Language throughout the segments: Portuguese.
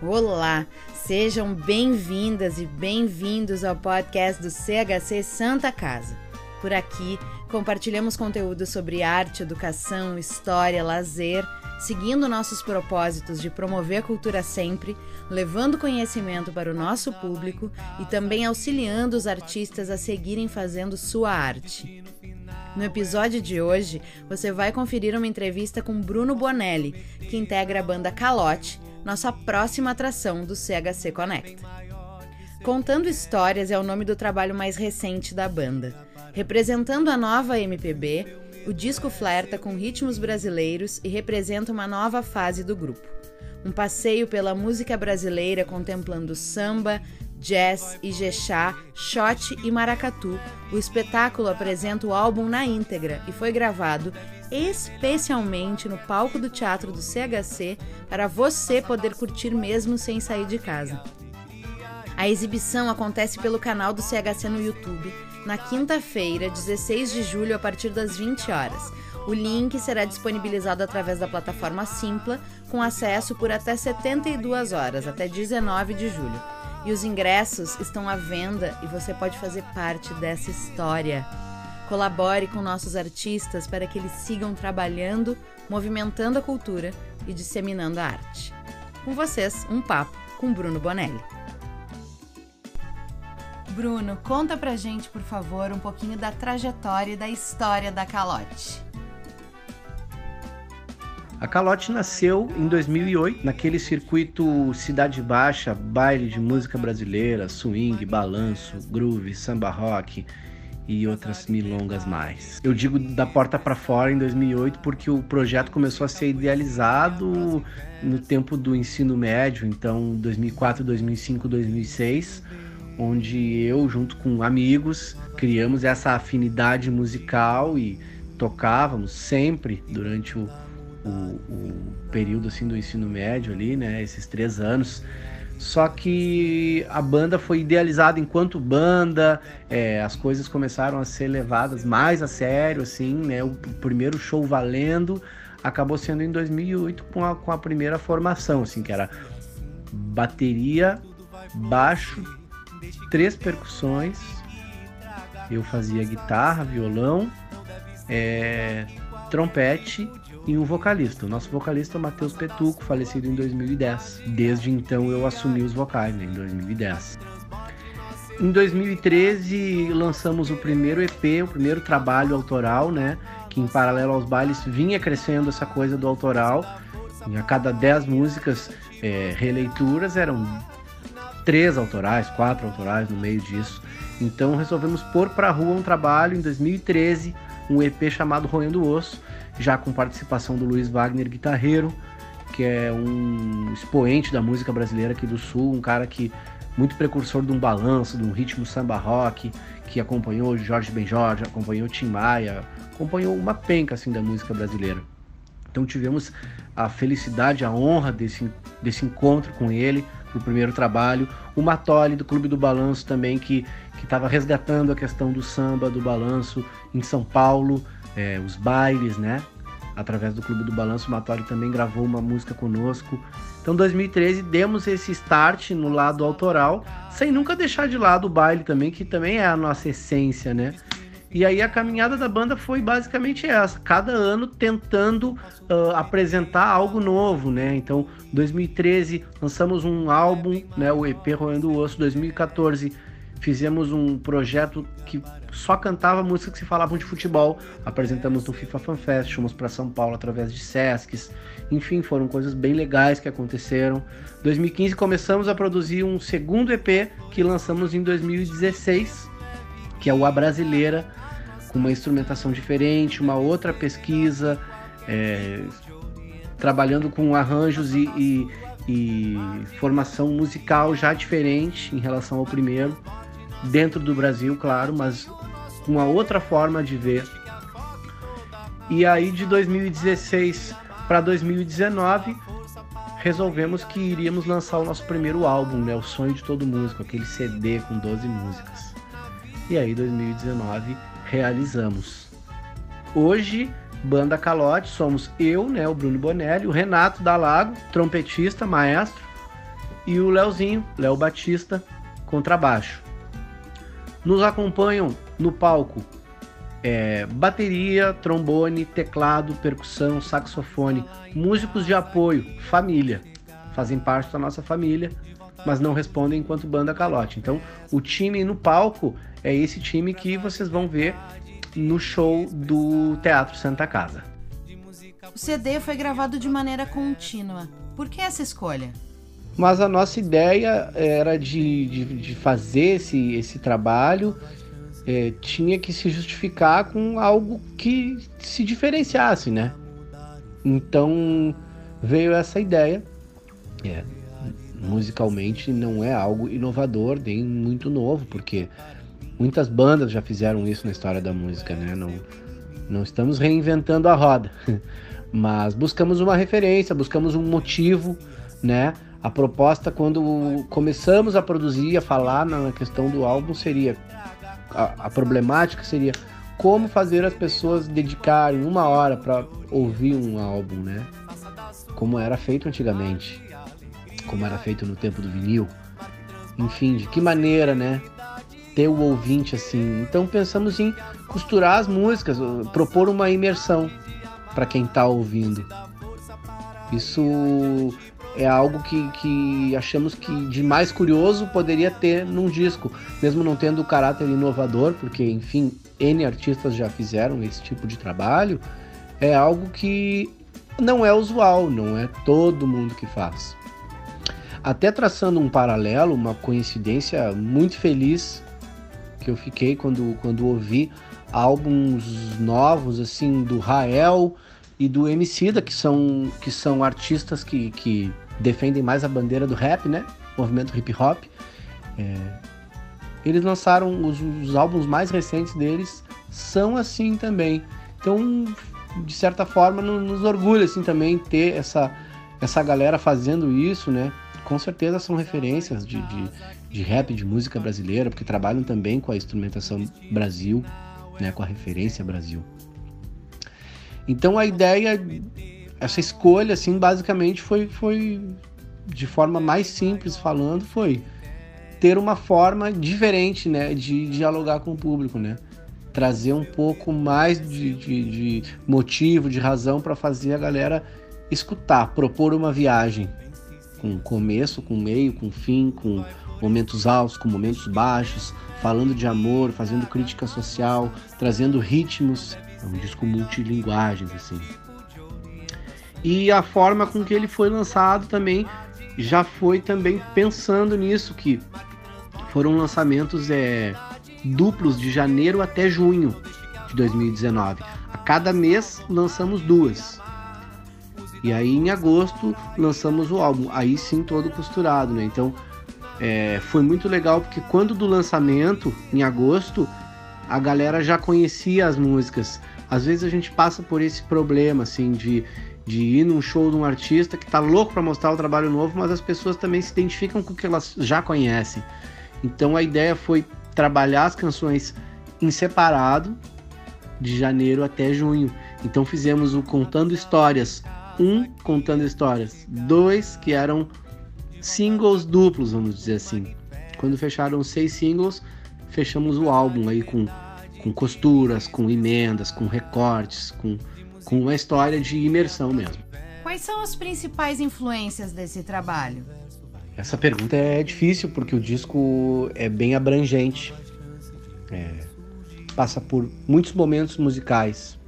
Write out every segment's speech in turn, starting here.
Olá, sejam bem-vindas e bem-vindos ao podcast do CHC Santa Casa. Por aqui, compartilhamos conteúdo sobre arte, educação, história, lazer, seguindo nossos propósitos de promover a cultura sempre, levando conhecimento para o nosso público e também auxiliando os artistas a seguirem fazendo sua arte. No episódio de hoje, você vai conferir uma entrevista com Bruno Bonelli, que integra a banda Calote nossa próxima atração do CHC Connect. Contando Histórias é o nome do trabalho mais recente da banda. Representando a nova MPB, o disco flerta com ritmos brasileiros e representa uma nova fase do grupo. Um passeio pela música brasileira contemplando samba, jazz, ijexá, shot e maracatu. O espetáculo apresenta o álbum na íntegra e foi gravado especialmente no palco do Teatro do CHC para você poder curtir mesmo sem sair de casa. A exibição acontece pelo canal do CHC no YouTube na quinta-feira, 16 de julho, a partir das 20 horas. O link será disponibilizado através da plataforma Simpla, com acesso por até 72 horas, até 19 de julho. E os ingressos estão à venda e você pode fazer parte dessa história. Colabore com nossos artistas para que eles sigam trabalhando, movimentando a cultura e disseminando a arte. Com vocês, um papo com Bruno Bonelli. Bruno, conta pra gente, por favor, um pouquinho da trajetória e da história da Calote. A Calote nasceu em 2008, naquele circuito Cidade Baixa, baile de música brasileira, swing, balanço, groove, samba rock, e outras milongas mais. Eu digo da porta para fora em 2008 porque o projeto começou a ser idealizado no tempo do ensino médio, então 2004, 2005, 2006, onde eu junto com amigos criamos essa afinidade musical e tocávamos sempre durante o, o, o período assim do ensino médio ali, né, esses três anos só que a banda foi idealizada enquanto banda, é, as coisas começaram a ser levadas mais a sério, assim, né? O primeiro show valendo acabou sendo em 2008 com a, com a primeira formação, assim, que era bateria, baixo, três percussões, eu fazia guitarra, violão, é, trompete e um vocalista. O nosso vocalista é o Matheus Petuco, falecido em 2010. Desde então eu assumi os vocais, né, em 2010. Em 2013 lançamos o primeiro EP, o primeiro trabalho autoral, né? Que em paralelo aos bailes vinha crescendo essa coisa do autoral. E a cada 10 músicas é, releituras eram três autorais, quatro autorais no meio disso. Então resolvemos pôr para rua um trabalho em 2013, um EP chamado Roendo Osso, já com participação do Luiz Wagner, guitarreiro, que é um expoente da música brasileira aqui do Sul, um cara que muito precursor de um balanço, de um ritmo samba rock, que acompanhou Jorge Benjor, acompanhou Tim Maia, acompanhou uma penca assim da música brasileira. Então tivemos a felicidade, a honra desse, desse encontro com ele no primeiro trabalho. O Matoli do Clube do Balanço também, que estava resgatando a questão do samba, do balanço em São Paulo, é, os bailes, né? Através do Clube do Balanço, o Matório também gravou uma música conosco. Então, 2013, demos esse start no lado autoral, sem nunca deixar de lado o baile também, que também é a nossa essência, né? E aí a caminhada da banda foi basicamente essa, cada ano tentando uh, apresentar algo novo, né? Então, 2013 lançamos um álbum, né, o EP Roendo o Osso, 2014 fizemos um projeto que só cantava músicas que se falavam de futebol. Apresentamos no FIFA Fan Fest, fomos para São Paulo através de Sescs. Enfim, foram coisas bem legais que aconteceram. 2015 começamos a produzir um segundo EP que lançamos em 2016, que é o A Brasileira, com uma instrumentação diferente, uma outra pesquisa, é, trabalhando com arranjos e, e, e formação musical já diferente em relação ao primeiro dentro do Brasil, claro, mas uma outra forma de ver. E aí de 2016 para 2019 resolvemos que iríamos lançar o nosso primeiro álbum, né, o sonho de todo músico, aquele CD com 12 músicas. E aí 2019 realizamos. Hoje Banda Calote, somos eu, né, o Bruno Bonelli, o Renato Dalago, trompetista, maestro, e o Leozinho, Léo Batista, contrabaixo. Nos acompanham no palco é, bateria, trombone, teclado, percussão, saxofone, músicos de apoio, família. Fazem parte da nossa família, mas não respondem enquanto banda calote. Então, o time no palco é esse time que vocês vão ver no show do Teatro Santa Casa. O CD foi gravado de maneira contínua. Por que essa escolha? Mas a nossa ideia era de, de, de fazer esse, esse trabalho, é, tinha que se justificar com algo que se diferenciasse, né? Então veio essa ideia. É, musicalmente não é algo inovador, nem muito novo, porque muitas bandas já fizeram isso na história da música, né? Não, não estamos reinventando a roda, mas buscamos uma referência, buscamos um motivo, né? A proposta, quando começamos a produzir, a falar na questão do álbum, seria a, a problemática seria como fazer as pessoas dedicarem uma hora para ouvir um álbum, né? Como era feito antigamente, como era feito no tempo do vinil. Enfim, de que maneira, né? Ter o ouvinte assim. Então pensamos em costurar as músicas, propor uma imersão para quem está ouvindo. Isso é algo que, que achamos que de mais curioso poderia ter num disco, mesmo não tendo o caráter inovador, porque enfim, N artistas já fizeram esse tipo de trabalho, é algo que não é usual, não é todo mundo que faz. Até traçando um paralelo, uma coincidência muito feliz que eu fiquei quando, quando ouvi álbuns novos assim do Rael e do Emicida, que são, que são artistas que, que defendem mais a bandeira do rap, né? Movimento hip hop. É... Eles lançaram os, os, álbuns mais recentes deles, são assim também. Então, de certa forma, nos orgulha assim também ter essa, essa galera fazendo isso, né? Com certeza são referências de, de, de rap, de música brasileira, porque trabalham também com a instrumentação Brasil, né? Com a referência Brasil. Então a ideia essa escolha, assim, basicamente foi, foi de forma mais simples falando, foi ter uma forma diferente, né, de dialogar com o público, né? Trazer um pouco mais de, de, de motivo, de razão para fazer a galera escutar, propor uma viagem com começo, com meio, com fim, com momentos altos, com momentos baixos, falando de amor, fazendo crítica social, trazendo ritmos. É um disco multilinguagens, assim. E a forma com que ele foi lançado também já foi também pensando nisso, que foram lançamentos é, duplos de janeiro até junho de 2019. A cada mês lançamos duas. E aí em agosto lançamos o álbum, aí sim todo costurado, né? Então é, foi muito legal porque quando do lançamento, em agosto, a galera já conhecia as músicas. Às vezes a gente passa por esse problema, assim, de de ir num show de um artista que tá louco para mostrar o trabalho novo, mas as pessoas também se identificam com o que elas já conhecem. Então a ideia foi trabalhar as canções em separado de janeiro até junho. Então fizemos o Contando Histórias, um Contando Histórias, dois que eram singles duplos, vamos dizer assim. Quando fecharam seis singles, fechamos o álbum aí com, com costuras, com emendas, com recortes, com com uma história de imersão mesmo. Quais são as principais influências desse trabalho? Essa pergunta é difícil porque o disco é bem abrangente. É, passa por muitos momentos musicais.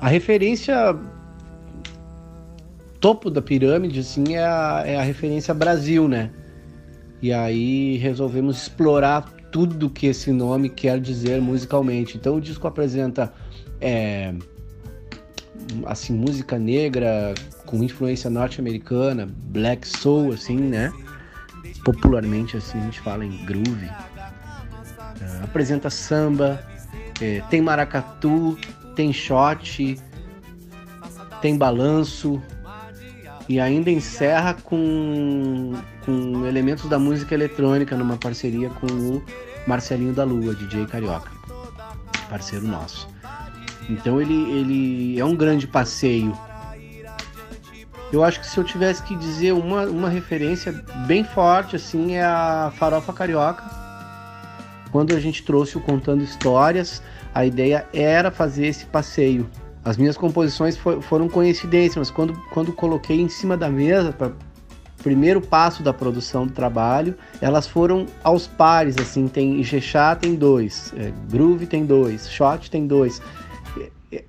A referência topo da pirâmide assim é a, é a referência Brasil, né? E aí resolvemos explorar tudo que esse nome quer dizer musicalmente. Então o disco apresenta é, assim, música negra com influência norte-americana, black soul, assim, né? Popularmente, assim, a gente fala em groove. Uh, apresenta samba, é, tem maracatu, tem shot, tem balanço e ainda encerra com, com elementos da música eletrônica numa parceria com o Marcelinho da Lua, DJ Carioca, parceiro nosso. Então ele, ele é um grande passeio Eu acho que se eu tivesse que dizer uma, uma referência bem forte, assim, é a Farofa Carioca. Quando a gente trouxe o Contando Histórias, a ideia era fazer esse passeio. As minhas composições for, foram coincidências, mas quando, quando coloquei em cima da mesa para primeiro passo da produção do trabalho, elas foram aos pares, assim, tem Ijexá tem dois, é, Groove tem dois, Shot tem dois.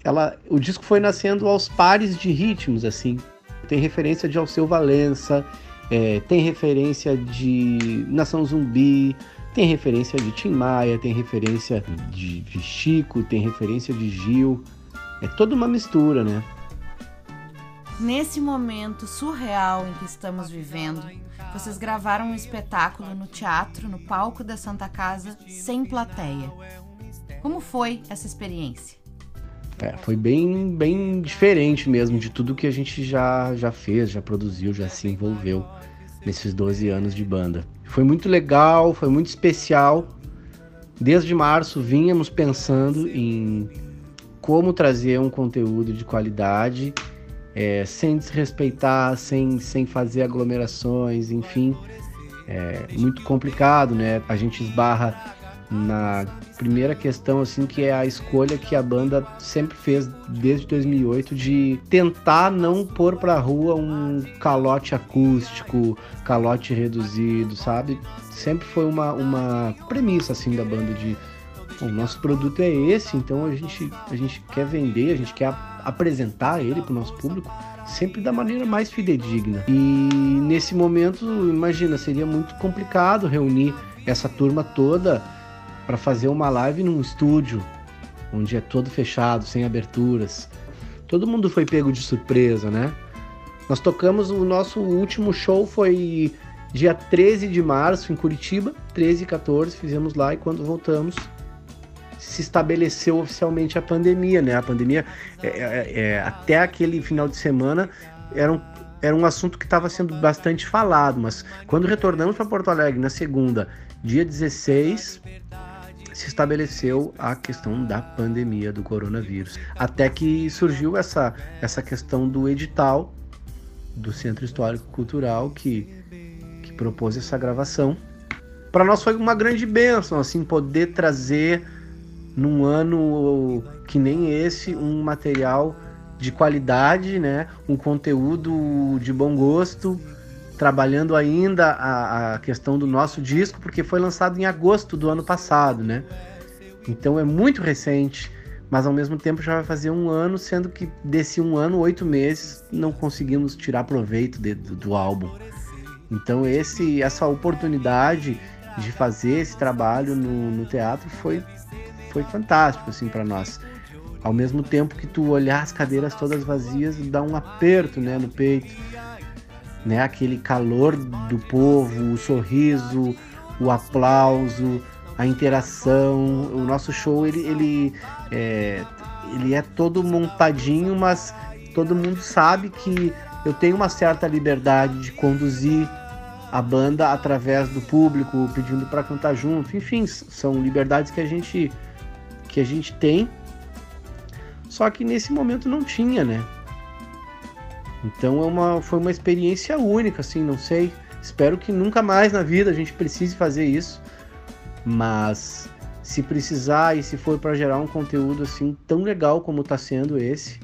Ela, o disco foi nascendo aos pares de ritmos, assim. Tem referência de Alceu Valença, é, tem referência de Nação Zumbi, tem referência de Tim Maia, tem referência de, Chico, tem referência de Gil. É toda uma mistura, né? Nesse momento surreal em que estamos vivendo, vocês gravaram um espetáculo no teatro, no palco da Santa Casa, sem plateia. Como foi essa experiência? É, foi bem, bem diferente mesmo de tudo que a gente já, já fez, já produziu, já se envolveu nesses 12 anos de banda. Foi muito legal, foi muito especial. Desde março vínhamos pensando em como trazer um conteúdo de qualidade é, sem desrespeitar, sem, sem fazer aglomerações, enfim. É muito complicado, né? A gente esbarra na primeira questão assim que é a escolha que a banda sempre fez desde 2008 de tentar não pôr para rua um calote acústico, calote reduzido, sabe? Sempre foi uma, uma premissa assim da banda de o nosso produto é esse, então a gente, a gente quer vender, a gente quer apresentar ele para o nosso público sempre da maneira mais fidedigna. E nesse momento, imagina, seria muito complicado reunir essa turma toda para fazer uma live num estúdio onde é todo fechado, sem aberturas. Todo mundo foi pego de surpresa, né? Nós tocamos o nosso último show foi dia 13 de março em Curitiba, 13 e 14, fizemos lá e quando voltamos se estabeleceu oficialmente a pandemia, né? A pandemia, é, é, é, até aquele final de semana, era um, era um assunto que estava sendo bastante falado, mas quando retornamos para Porto Alegre na segunda, dia 16, se estabeleceu a questão da pandemia do coronavírus. Até que surgiu essa, essa questão do edital do Centro Histórico Cultural que, que propôs essa gravação. Para nós foi uma grande bênção, assim, poder trazer num ano que nem esse, um material de qualidade, né? um conteúdo de bom gosto, trabalhando ainda a, a, questão do nosso disco, porque foi lançado em agosto do ano passado, né? Então é muito recente, mas ao mesmo tempo já vai fazer um ano, sendo que desse um ano, oito meses, não conseguimos tirar proveito de, do, do álbum. Então esse, essa oportunidade de fazer esse trabalho no, no teatro foi foi fantástico assim para nós. Ao mesmo tempo que tu olhar as cadeiras todas vazias, dá um aperto, né, no peito, né, aquele calor do povo, o sorriso, o aplauso, a interação. O nosso show ele ele é, ele é todo montadinho, mas todo mundo sabe que eu tenho uma certa liberdade de conduzir a banda através do público, pedindo para cantar junto. Enfim, são liberdades que a gente que a gente tem, só que nesse momento não tinha, né? Então é uma, foi uma experiência única, assim, não sei. Espero que nunca mais na vida a gente precise fazer isso, mas se precisar e se for para gerar um conteúdo assim tão legal como está sendo esse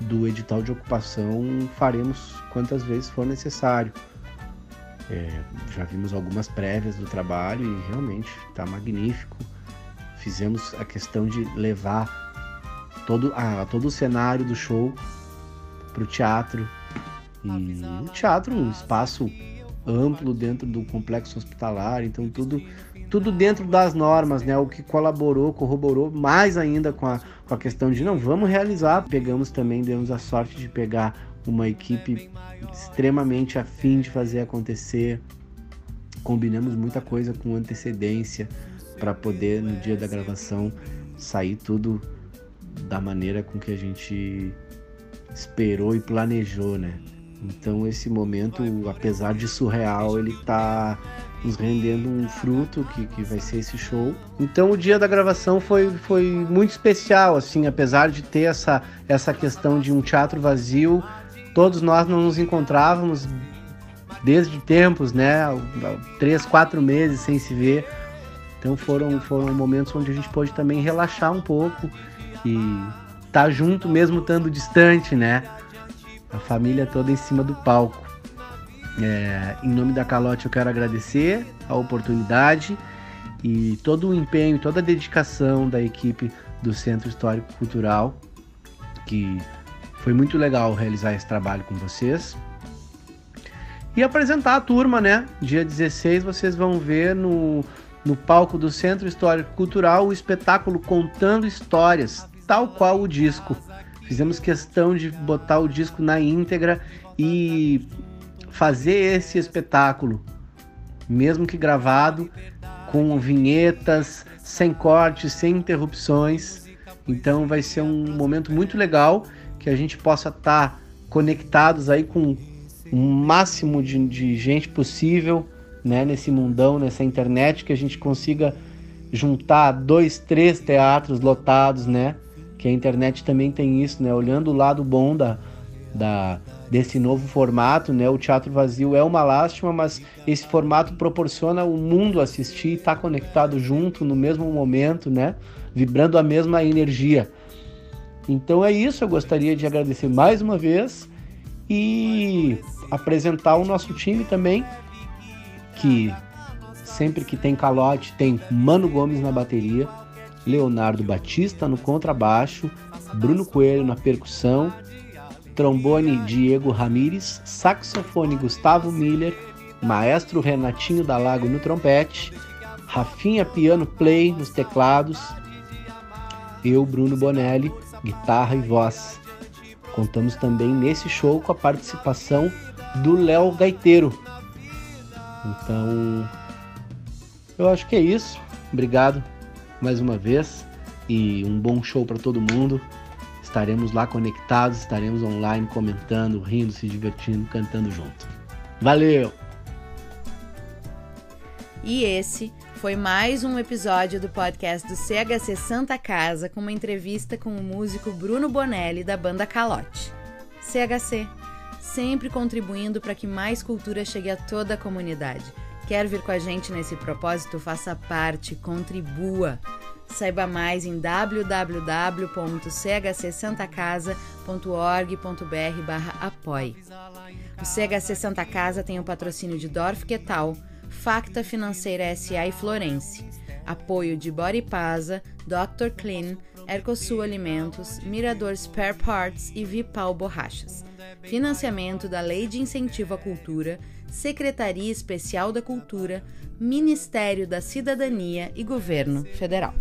do edital de ocupação, faremos quantas vezes for necessário. É, já vimos algumas prévias do trabalho e realmente está magnífico fizemos a questão de levar todo, todo o cenário do show para o teatro. E o teatro, um espaço amplo dentro do complexo hospitalar, então tudo, tudo dentro das normas, né? O que colaborou, corroborou mais ainda com a, com a questão de não, vamos realizar. Pegamos também, demos a sorte de pegar uma equipe extremamente afim de fazer acontecer. Combinamos muita coisa com antecedência para poder no dia da gravação sair tudo da maneira com que a gente esperou e planejou, né? Então esse momento, apesar de surreal, ele tá nos rendendo um fruto que, que vai ser esse show. Então o dia da gravação foi, foi muito especial, assim, apesar de ter essa, essa questão de um teatro vazio, todos nós não nos encontrávamos desde tempos, né? Três, quatro meses sem se ver. Então foram, foram momentos onde a gente pôde também relaxar um pouco e tá junto mesmo estando distante, né? A família toda em cima do palco. É, em nome da Calote eu quero agradecer a oportunidade e todo o empenho, toda a dedicação da equipe do Centro Histórico Cultural, que foi muito legal realizar esse trabalho com vocês. E apresentar a turma, né? Dia 16 vocês vão ver no, no palco do Centro Histórico Cultural o espetáculo Contando Histórias, tal qual o disco. Fizemos questão de botar o disco na íntegra e fazer esse espetáculo, mesmo que gravado, com vinhetas, sem cortes, sem interrupções. Então vai ser um momento muito legal que a gente possa estar tá conectados aí com o máximo de, de gente possível, né, nesse mundão, nessa internet, que a gente consiga juntar dois, três teatros lotados, né? Que a internet também tem isso, né? Olhando o lado bom da, da, desse novo formato, né? O teatro vazio é uma lástima, mas esse formato proporciona o mundo assistir e estar tá conectado junto no mesmo momento, né? Vibrando a mesma energia. Então é isso, eu gostaria de agradecer mais uma vez e apresentar o nosso time também, que sempre que tem calote tem Mano Gomes na bateria, Leonardo Batista no contrabaixo, Bruno Coelho na percussão trombone Diego Ramires, saxofone Gustavo Miller, maestro Renatinho da Lago no trompete, Rafinha piano play nos teclados, eu Bruno Bonelli, guitarra e voz. Contamos também nesse show com a participação do Léo Gaiteiro. Então, eu acho que é isso. Obrigado mais uma vez e um bom show para todo mundo. Estaremos lá conectados, estaremos online comentando, rindo, se divertindo, cantando junto. Valeu! E esse foi mais um episódio do podcast do CHC Santa Casa com uma entrevista com o músico Bruno Bonelli da banda Calote. CHC, sempre contribuindo para que mais cultura chegue a toda a comunidade. Quer vir com a gente nesse propósito? Faça parte, contribua. Saiba mais em www.chcsantacasa.org.br barra apoie. O CHC Santa Casa tem o patrocínio de Dorf Quetal, Facta Financeira SA e Florence. Apoio de Body Pasa, Dr. Clean, Ercosul Alimentos, Mirador Spare Parts e Vipal Borrachas. Financiamento da Lei de Incentivo à Cultura, Secretaria Especial da Cultura, Ministério da Cidadania e Governo Federal.